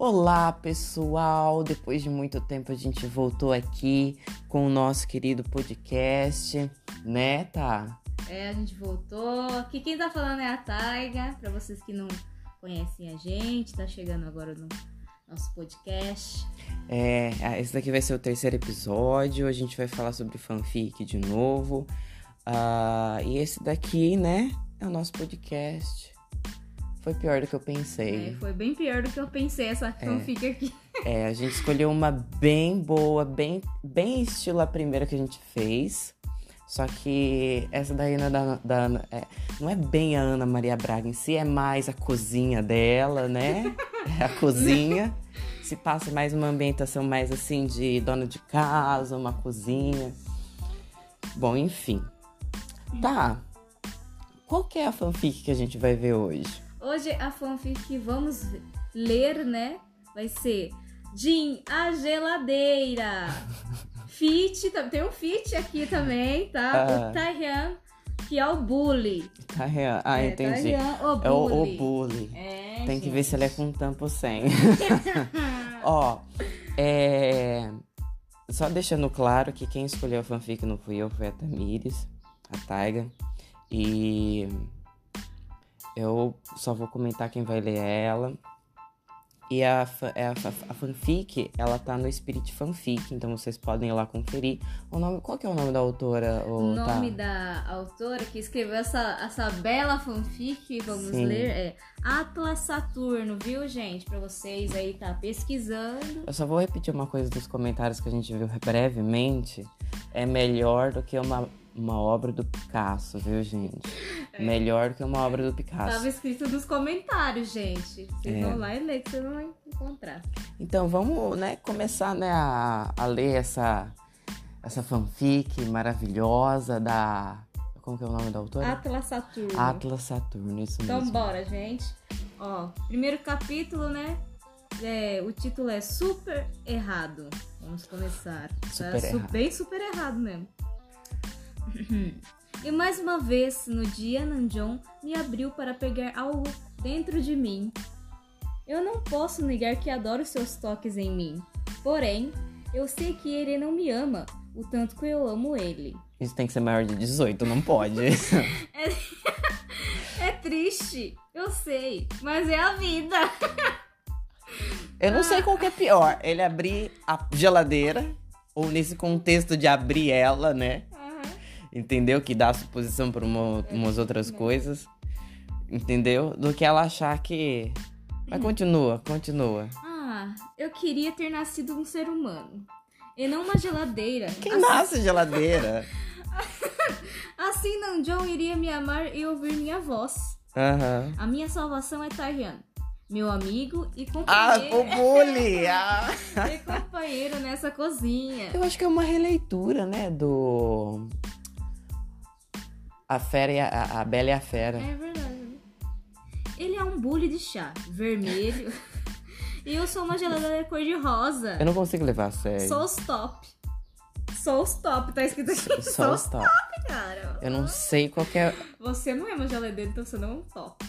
Olá, pessoal! Depois de muito tempo a gente voltou aqui com o nosso querido podcast, né, tá? É, a gente voltou. Aqui quem tá falando é a Taiga, para vocês que não conhecem a gente, tá chegando agora no nosso podcast. É, esse daqui vai ser o terceiro episódio, a gente vai falar sobre fanfic de novo. Uh, e esse daqui, né, é o nosso podcast. Foi pior do que eu pensei. É, foi bem pior do que eu pensei essa É. fanfic aqui. É, a gente escolheu uma bem boa, bem, bem estilo a primeira que a gente fez. Só que essa daí não é, da, da- é, não é bem a Ana Maria Braga em si, é mais a cozinha dela, né? É a cozinha. Se passa mais uma ambientação mais assim de dona de casa, uma cozinha. Bom, enfim. Tá. Qual que é a fanfic que a gente vai ver hoje? Hoje a fanfic que vamos ler, né, vai ser Jim, a geladeira. Fit, tem um Fit aqui também, tá? Ah. O Taehyung, que é o bully. Real. Ah, é, entendi. Taehyung, o É o, o bully. bully. É, Tem que ver se ele é gente. com tampa ou sem. Ó, é. Só deixando claro que quem escolheu a fanfic não fui eu, foi a Tamires, a Taiga. E eu só vou comentar quem vai ler é ela. E a, é a, a fanfic, ela tá no Spirit Fanfic, então vocês podem ir lá conferir. O nome, qual que é o nome da autora? O tá? nome da autora que escreveu essa, essa bela fanfic vamos Sim. ler é Atlas Saturno, viu, gente? Pra vocês aí tá pesquisando. Eu só vou repetir uma coisa dos comentários que a gente viu brevemente. É melhor do que uma, uma obra do Picasso, viu, gente? Melhor do que uma obra do Picasso. Tava escrito nos comentários, gente. Vocês É. vão lá e ler que vocês vão encontrar. Então vamos, né, começar, né, a, a ler essa, essa fanfic maravilhosa da... Como que é o nome da autora? Atlas Saturno. Atlas Saturno, isso Então mesmo. bora, gente. Ó, primeiro capítulo, né? É, o título é Super Errado. Vamos começar. Super Su- errado. Bem super errado mesmo. E mais uma vez, no dia, Nanjon me abriu para pegar algo dentro de mim. Eu não posso negar que adoro seus toques em mim. Porém, eu sei que ele não me ama o tanto que eu amo ele. Isso tem que ser maior de 18, não pode. É triste, eu sei, mas é a vida. Eu não sei qual que é pior, ele abrir a geladeira, ou nesse contexto de abrir ela, né? Entendeu? Que dá suposição para uma, umas outras coisas, entendeu? Do que ela achar que. Mas continua, continua. Ah, eu queria ter nascido um ser humano. E não uma geladeira. Quem assim, nasce geladeira? assim Nanjon iria me amar e ouvir minha voz. Aham. A minha salvação é Tarian, meu amigo e Ah, o companheiro, bully! Ah. e companheiro nessa cozinha. Eu acho que é uma releitura, né? Do. A Fera e a, a- Bela e a Fera. É verdade. Ele é um bully de chá, vermelho. e eu sou uma geladeira cor-de-rosa. Eu não consigo levar a sério. Sou os top. Sou os top, tá escrito aqui. Sou os os top. top, cara. Eu não sei qual que é. Você não é uma geladeira, então você não é um top.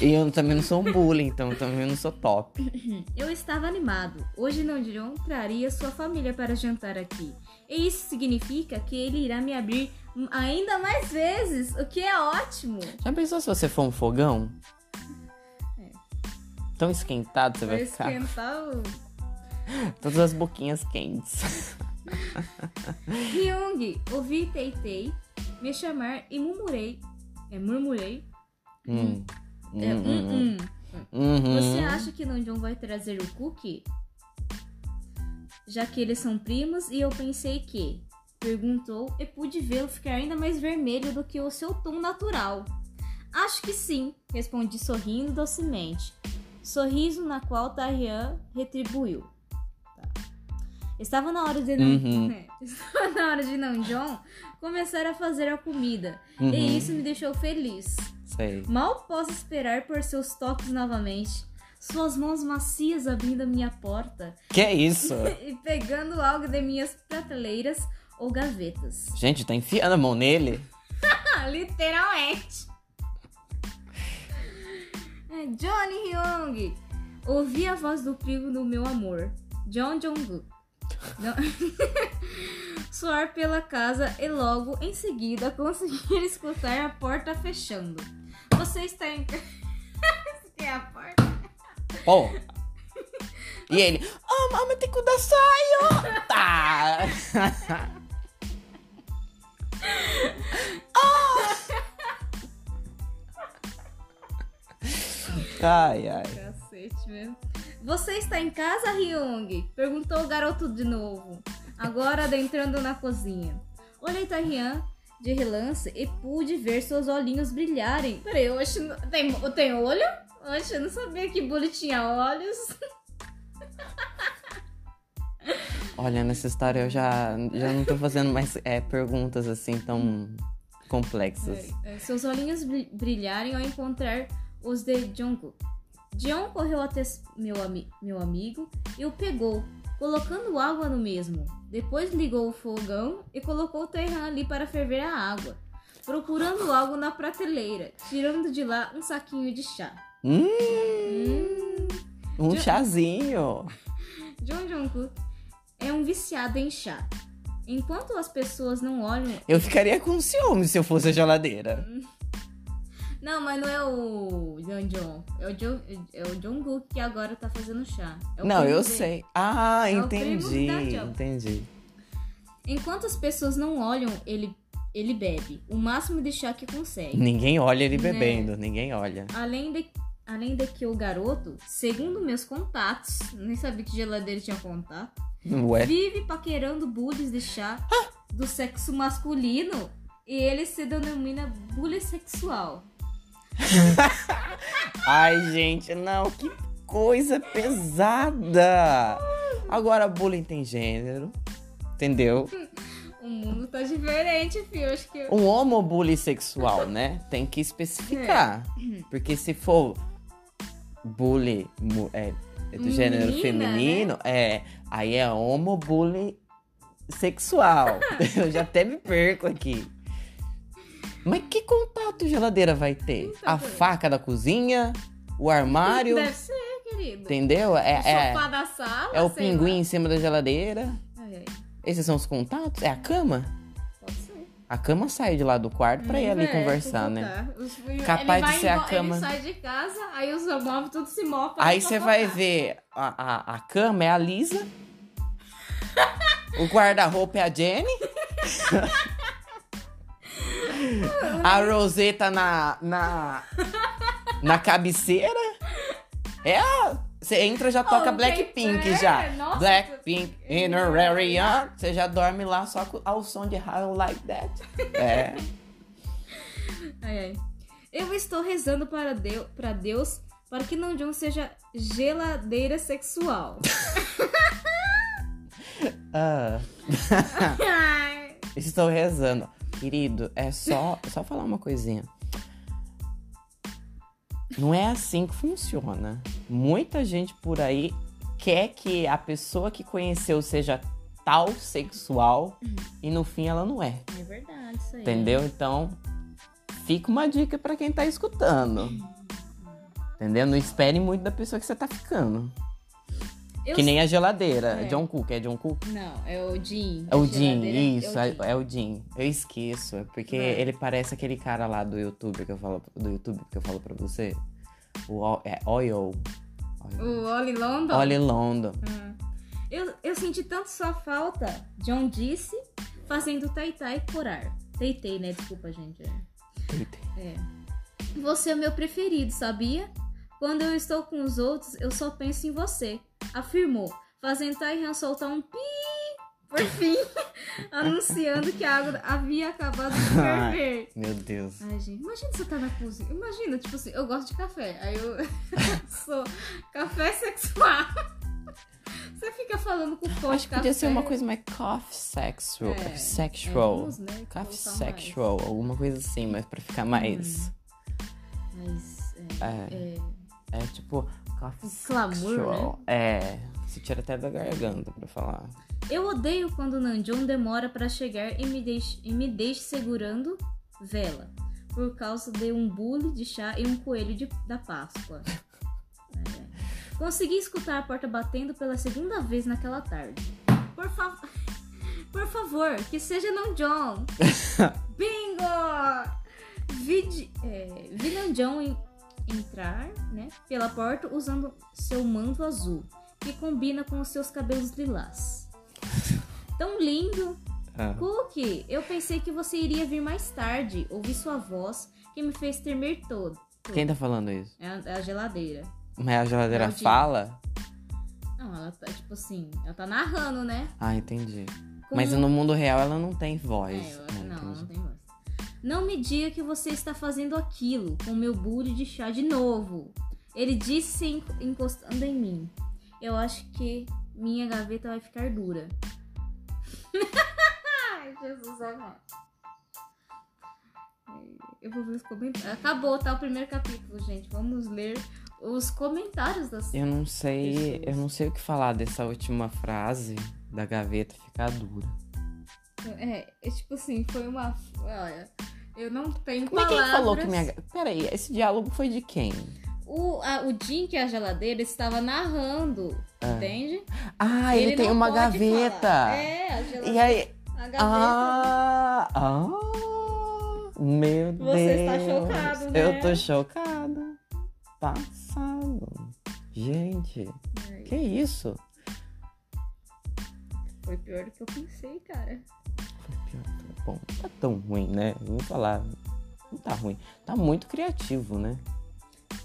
E eu também não sou um bully, então eu também não sou top. Eu estava animado. Hoje Nandiron traria sua família para jantar aqui. E isso significa que ele irá me abrir ainda mais vezes, o que é ótimo. Já pensou se você for um fogão? É. Tão esquentado você vai, Vai ficar. esquentar o... Todas as boquinhas quentes. Hyung, ouvi Teitei me chamar e murmurei. É, murmurei. Hum. É, Hum, hum, hum, hum. hum. Uhum. Você acha que Nanjon vai trazer o cookie? Já que eles são primos e eu pensei que. Perguntou e pude vê-lo ficar ainda mais vermelho do que o seu tom natural. Acho que sim, respondi sorrindo docemente. Sorriso na qual Tarian retribuiu. Tá. Estava na hora de não. Uhum. né? Estava na hora de Nanjon começar a fazer a comida. Uhum. E isso me deixou feliz. Sei. Mal posso esperar por seus toques novamente. Suas mãos macias abrindo a minha porta Que é isso? e pegando algo de minhas prateleiras ou gavetas. Gente, tá enfiando a mão nele? Literalmente. É, Johnny Hyung, Ouvi a voz do primo do meu amor, John Jong-gu. Soar pela casa e logo em seguida conseguir escutar a porta fechando. Você está em. Você tem a porta? Ó. E ele, ah, mama, tem que dar saio. Tá. Ai, ai. Cacete mesmo. Você está em casa, Hyung? Perguntou o garoto de novo, agora adentrando na cozinha. Olhei Taehyung de relance e pude ver seus olhinhos brilharem. Peraí, acho. Tem, tem olho? Oxe, eu não sabia que Bully tinha olhos. Olha, nessa história eu já, já não tô fazendo mais é, perguntas assim tão complexas. É, seus olhinhos bri- brilharem ao encontrar os de Jungkook. Jeon correu até meu, ami- meu amigo e o pegou, colocando água no mesmo. Depois ligou o fogão e colocou o Taehyung ali para ferver a água, procurando algo na prateleira, tirando de lá um saquinho de chá. Hum, Hum, um Já- chazinho. John Jungkook é um viciado em chá. Enquanto as pessoas não olham Eu ficaria com ciúme se eu fosse a geladeira. Não, mas não é o John John. É o John, é o Jungkook que agora tá fazendo chá. É Não, eu dele. sei. Ah, É entendi. Entendi. Enquanto as pessoas não olham, ele, ele bebe o máximo de chá que consegue. Ninguém olha ele Né? bebendo, ninguém olha. Além de, além de que o garoto, segundo meus contatos, nem sabia que geladeira tinha contato, Ué? vive paquerando bullies de chá do sexo masculino e ele se denomina bully sexual. Ai, gente, não, que coisa pesada. Agora, bullying tem gênero, entendeu? O mundo tá diferente, filho. Acho que. Um homo bullying sexual, né? Tem que especificar. Porque se for bullying é, do gênero Menina, feminino, é, aí é homo bullying sexual. Eu já até me perco aqui. Mas que contato geladeira vai ter? Então, A faca da cozinha? O armário? Deve ser, querido. Entendeu? É, o é, sofá da sala. é o pinguim lá. em cima da geladeira. Ai, ai, Esses são os contatos? É a cama? A cama sai de lá do quarto pra ir ali É, conversar, né? Os- ele Capaz de ser a cama. Ele sai de casa, aí os móveis tudo se mofam. Aí você vai ver a, a, a cama é a Lisa. o guarda-roupa é a Jenny. a Roseta na, na, na cabeceira. É a. Você entra já toca Oh, Blackpink é, já. nossa. Blackpink in a area. Você já dorme lá só com, ao som de How Like That. É. Ai, ai. Eu estou rezando para Deus, para Deus para que não John seja geladeira sexual. Ah. Estou rezando. Querido, é só, só falar uma coisinha. Não é assim que funciona. Muita gente por aí quer que a pessoa que conheceu seja tal sexual e no fim ela não é. é verdade isso aí. Entendeu? Então, fica uma dica pra quem tá escutando. Entendeu? Não espere muito da pessoa que você tá ficando. Eu Que nem a geladeira. É. John Cook, é John Cook? Não, é o Jim. É o Jim, geladeira isso, é é, o Jim. é o Jim. Eu esqueço, é porque É. ele parece aquele cara lá do YouTube que eu falo, do YouTube que eu falo pra você. O é Oil. O Oli London. Oli London. Hum. Eu, eu senti tanto sua falta, John disse, fazendo tai-tai corar. Teitei, né? Desculpa, gente. é. É. Você é o meu preferido, sabia? Quando eu estou com os outros, eu só penso em você. Afirmou, fazendo Taihan soltar um pi por fim, anunciando que a água havia acabado de ferver. Meu Deus. Ai, gente, imagina você tá na cozinha. Imagina, tipo assim, eu gosto de café. Aí eu sou café sexual. Você fica falando com fome Acho que podia café. ser uma coisa mais coffee sexual. É, sexual. é, vamos, né, coffee colocar mais. sexual. Alguma coisa assim, mas pra ficar mais. Mas, é, É, é, é tipo. Coffee clamor, sexual. É. Se tira até da garganta pra falar. Eu odeio quando o Nanjon demora pra chegar e me deixe, e me segurando vela. Por causa de um bule de chá e um coelho de- da Páscoa. É. Consegui escutar a porta batendo pela segunda vez naquela tarde. Por favor. Por favor, que seja não John. Bingo! Vi, é, vi não John en- entrar né, pela porta usando seu manto azul, que combina com os seus cabelos lilás. Tão lindo! Ah. Cookie, eu pensei que você iria vir mais tarde. Ouvi sua voz, que me fez tremer todo. Quem tá falando isso? É a, é a geladeira. Mas a geladeira fala? Não, ela tá, tipo assim, ela tá narrando, né? Ah, entendi. Como- Mas no mundo real ela não tem voz. É, eu- Ah, não, entendi. não tem voz. Não me diga que você está fazendo aquilo com meu bule de chá de novo. Ele disse encostando em mim. Eu acho que minha gaveta vai ficar dura. Jesus amado. Eu vou ver os comentários. Acabou, tá? O primeiro capítulo, gente. Vamos ler os comentários das. Eu não sei, Pessoas. eu não sei o que falar dessa última frase da gaveta ficar dura. É, é tipo assim, foi uma. Olha, eu não tenho Mas palavras. quem falou que minha. Peraí, esse diálogo foi de quem? O, a, o Jim, que é a geladeira, estava narrando, entende? Ah, ele, tem não uma gaveta. falar. É, a geladeira. E aí. A gaveta. Ah, ah, meu Deus. Você está chocado, né? Eu tô chocado. Passado. Gente, que isso? Foi pior do que eu pensei, cara. Bom, não tá tão ruim, né? Vamos falar. Não tá ruim. Tá muito criativo, né?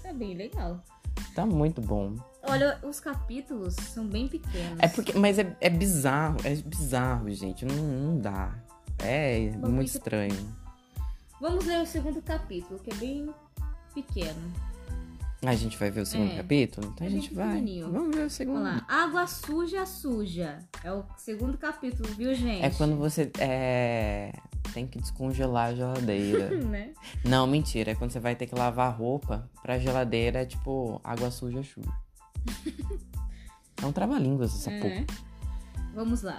Tá bem legal. Tá muito bom. Olha, os capítulos são bem pequenos. É porque, mas é, é bizarro, é bizarro, gente. Não, não dá. É Bom, muito estranho. Vamos ler o segundo capítulo, que é bem pequeno. A gente vai ver o segundo É. capítulo? Então É a gente vai. pequenininho. Vamos ver o segundo. Vamos lá. Água suja, suja. É o segundo capítulo, viu, gente? É quando você é, tem que descongelar a geladeira. né? Não, mentira. É quando você vai ter que lavar a roupa pra geladeira, é tipo água suja, suja. É um trava-línguas essa porra. É. Vamos lá.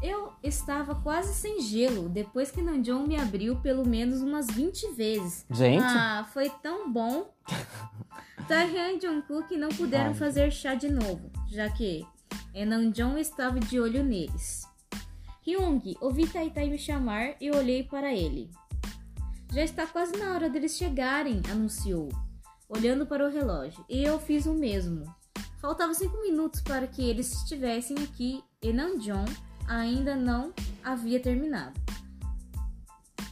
Eu estava quase sem gelo depois que Nanjon me abriu pelo menos umas 20 vezes. Gente, Ah, foi tão bom. Taehyung e Jungkook não puderam Ai. fazer chá de novo, já que Nanjon estava de olho neles. Hyung, ouvi Taitai me chamar e olhei para ele. Já está quase na hora deles chegarem, anunciou, olhando para o relógio. E eu fiz o mesmo. Faltavam cinco minutos para que eles estivessem aqui e Nanjon ainda não havia terminado.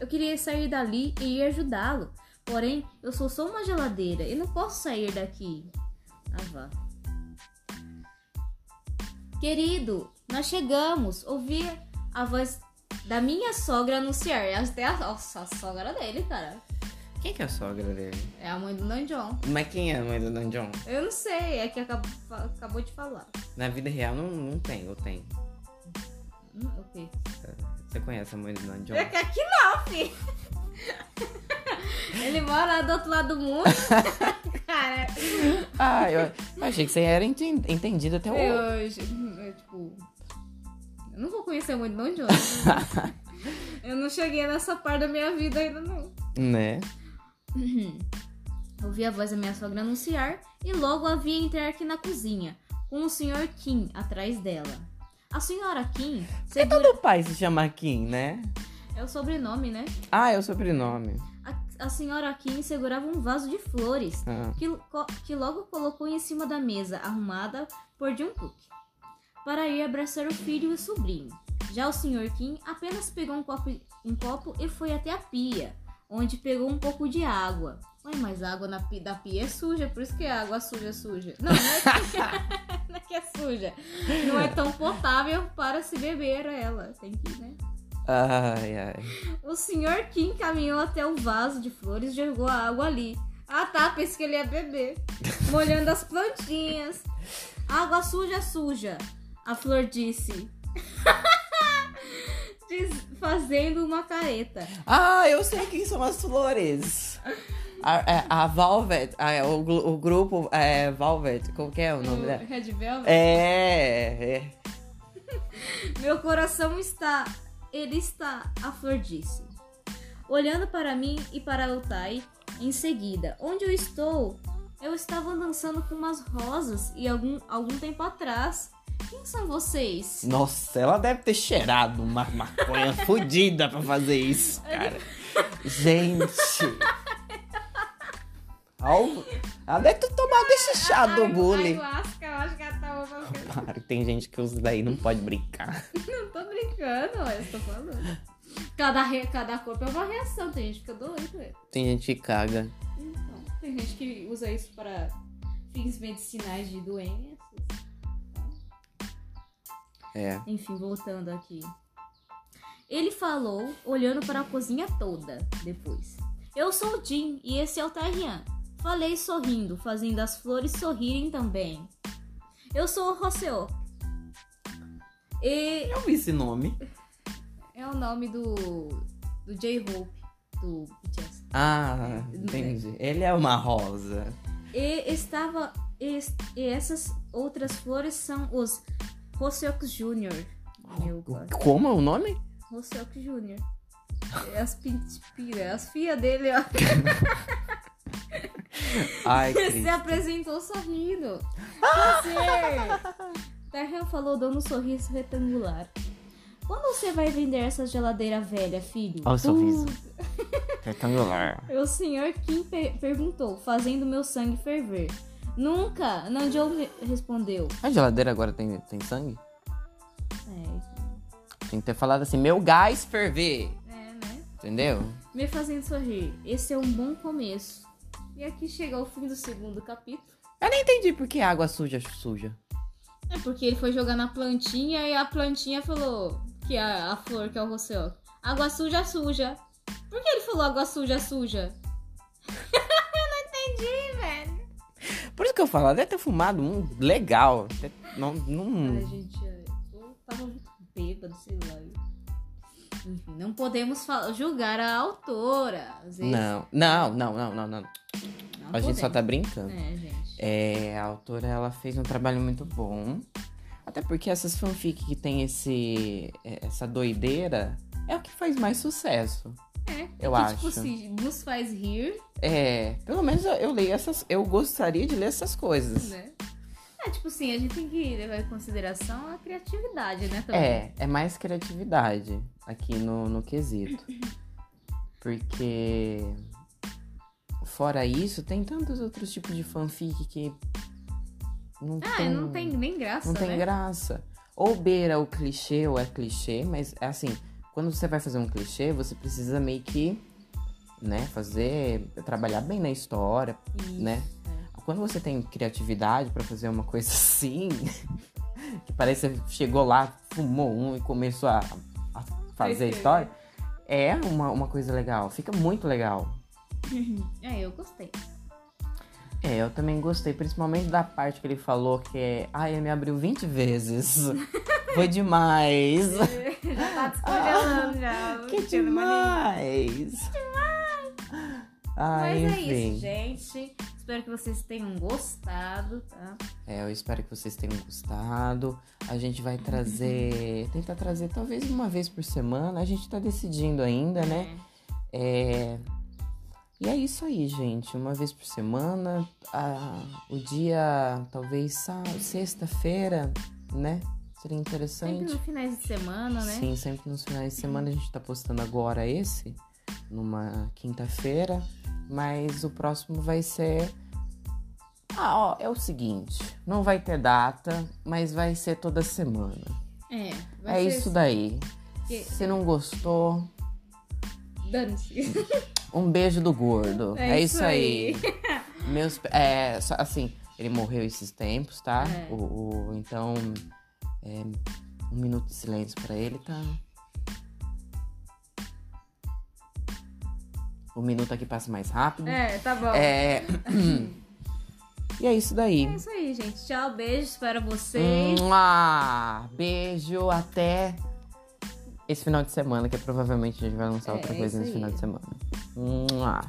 Eu queria sair dali e ir ajudá-lo, porém eu sou só uma geladeira e não posso sair daqui. Ah, vá. Querido, nós chegamos. Ouvi a voz da minha sogra anunciar. Até a, nossa, a sogra dele, cara. quem que é a sogra dele? É a mãe do Nanjon. Mas quem é a mãe do Nanjon? Eu não sei, é que acabou, acabou de falar. Na vida real não, não tem, ou tem. Hum, o quê? Você conhece a mãe do Nanjon? É que aqui não, fi. Ele mora lá do outro lado do mundo. Cara, Ah, eu, eu achei que você era enten- entendido até o. eu, eu, tipo. Eu não vou conhecer muito não, John. Eu não cheguei nessa parte da minha vida ainda, não. Né? Ouvi a voz da minha sogra anunciar e logo a vi entrar aqui na cozinha, com o Sr. Kim atrás dela. A senhora Kim segura... Todo pai se chama Kim, né? É o sobrenome, né? Ah, é o sobrenome. A, senhora Kim segurava um vaso de flores Ah. que, que logo colocou em cima da mesa arrumada por Jungkook para ir abraçar o filho e o sobrinho. Já o Sr. Kim apenas pegou um copo, um copo e foi até a pia, onde pegou um pouco de água. Ué, mas a água na da pia é suja, por isso que a água suja é suja. Não, não é que, não é, que é suja. Não é tão potável para se beber ela. Tem que, né? Ai, ai. O Sr. Kim caminhou até o vaso de flores e jogou a água ali. Ah tá, pensei que ele ia beber. Molhando as plantinhas. Água suja, suja. A flor disse. Diz- fazendo uma careta. Ah, eu sei quem são as flores. A, é, a Velvet, a- o, o grupo é, Velvet, como que é o nome dela? Red Velvet. É, é. Meu coração está. Ele está, a flor disse. Olhando para mim e para o Tai em seguida. Onde eu estou? Eu estava dançando com umas rosas e algum, algum tempo atrás. Quem são vocês? Nossa, ela deve ter cheirado uma maconha fodida pra fazer isso, cara. Gente. Al- Ela deve ter tomado esse chá do bullying. Ayahuasca, acho que ela tava tem gente que usa daí, não pode brincar. Não tô brincando, eu tô falando. Cada, re... Cada corpo é uma reação, tem gente que fica doido. Tem gente que caga. Então, tem gente que usa isso para fins medicinais de doenças. É. Enfim, voltando aqui. Ele falou, olhando para a cozinha toda depois. Eu sou o Jim e esse é o Tarian. Falei sorrindo, fazendo as flores sorrirem também. Eu sou o Roseo. E Eu vi esse nome. é o nome do, do J-Hope, do BTS. Ah, entendi. Ele é uma rosa. E estava. E, e essas outras flores são os Roseok Jr. Como é o nome? Roseok Jr. É as as filhas dele, ó. Ai, Se Cristo. apresentou sorrindo. Você! Tarhan falou dando um sorriso retangular. Quando você vai vender essa geladeira velha, filho? Olha o sorriso. Retangular. O senhor Kim per- perguntou, fazendo meu sangue ferver. Nunca! Nanjou re- respondeu. A geladeira agora tem, tem sangue? É, Tem que ter falado assim, meu gás ferver. é, né? Entendeu? Me fazendo sorrir. Esse é um bom começo. E aqui chega o fim do segundo capítulo. Eu nem entendi por que água suja suja. É porque ele foi jogar na plantinha e a plantinha falou que a, a flor, que é o roceó. Água suja, suja. Por que ele falou água suja, suja? Eu não entendi, velho. Por isso que eu falo, deve ter fumado um legal. Não, não... Ai, gente, eu tava muito bêbado, sei lá. Enfim, não podemos julgar a autora. Não, não, não, não, não, não. não A gente só podemos. tá brincando. É, gente. É, a autora, ela fez um trabalho muito bom. Até porque essas fanfic que tem esse, é, essa doideira é o que faz mais sucesso. É, Eu que, acho. Tipo, se nos faz rir, É, pelo menos eu, eu leio essas, eu gostaria de ler essas coisas. né? É, tipo assim, a gente tem que levar em consideração a criatividade, né? Também. É, é mais criatividade aqui no, no quesito. Porque fora isso, tem tantos outros tipos de fanfic que não Ah, tem, não tem nem graça, não tem né? graça. Ou beira o clichê ou é clichê, mas é assim, quando você vai fazer um clichê, você precisa meio que, né, fazer, trabalhar bem na história, Isso, né? Quando você tem criatividade pra fazer uma coisa assim, que parece que você chegou lá, fumou um e começou a fazer a história, é uma, uma coisa legal, fica muito legal. É, eu gostei. É, eu também gostei, principalmente da parte que ele falou que é. Ai, ele me abriu 20 vezes. Foi demais. já tá descongelando já. que Tendo mania. demais. Ai, Mas é enfim. isso, gente. Espero que vocês tenham gostado, tá? É, eu espero que vocês tenham gostado. A gente vai trazer. tentar trazer talvez uma vez por semana. A gente tá decidindo ainda, né? É. E é isso aí, gente. Uma vez por semana. ah, o dia, talvez sexta-feira, né? Seria Sempre interessante. no finais de semana, né? Sim, sempre nos finais de semana. A gente tá postando agora esse, numa quinta-feira. Mas o próximo vai ser. Ah, ó, é o seguinte: não vai ter data, mas vai ser toda semana. É. é vai ser- isso daí. Que- Se não gostou, Dane-se. um beijo do gordo. É, É isso isso aí. Meus, é, assim, ele morreu esses tempos, tá? É. O, o- então, é, um minuto de silêncio pra ele, tá? O minuto aqui passa mais rápido. É, tá bom. É. e é isso daí. É isso aí, gente. Tchau, beijo. Espero vocês. Mua! Beijo, até esse final de semana, que provavelmente a gente vai lançar É, outra é coisa nesse aí. final de semana. Mua!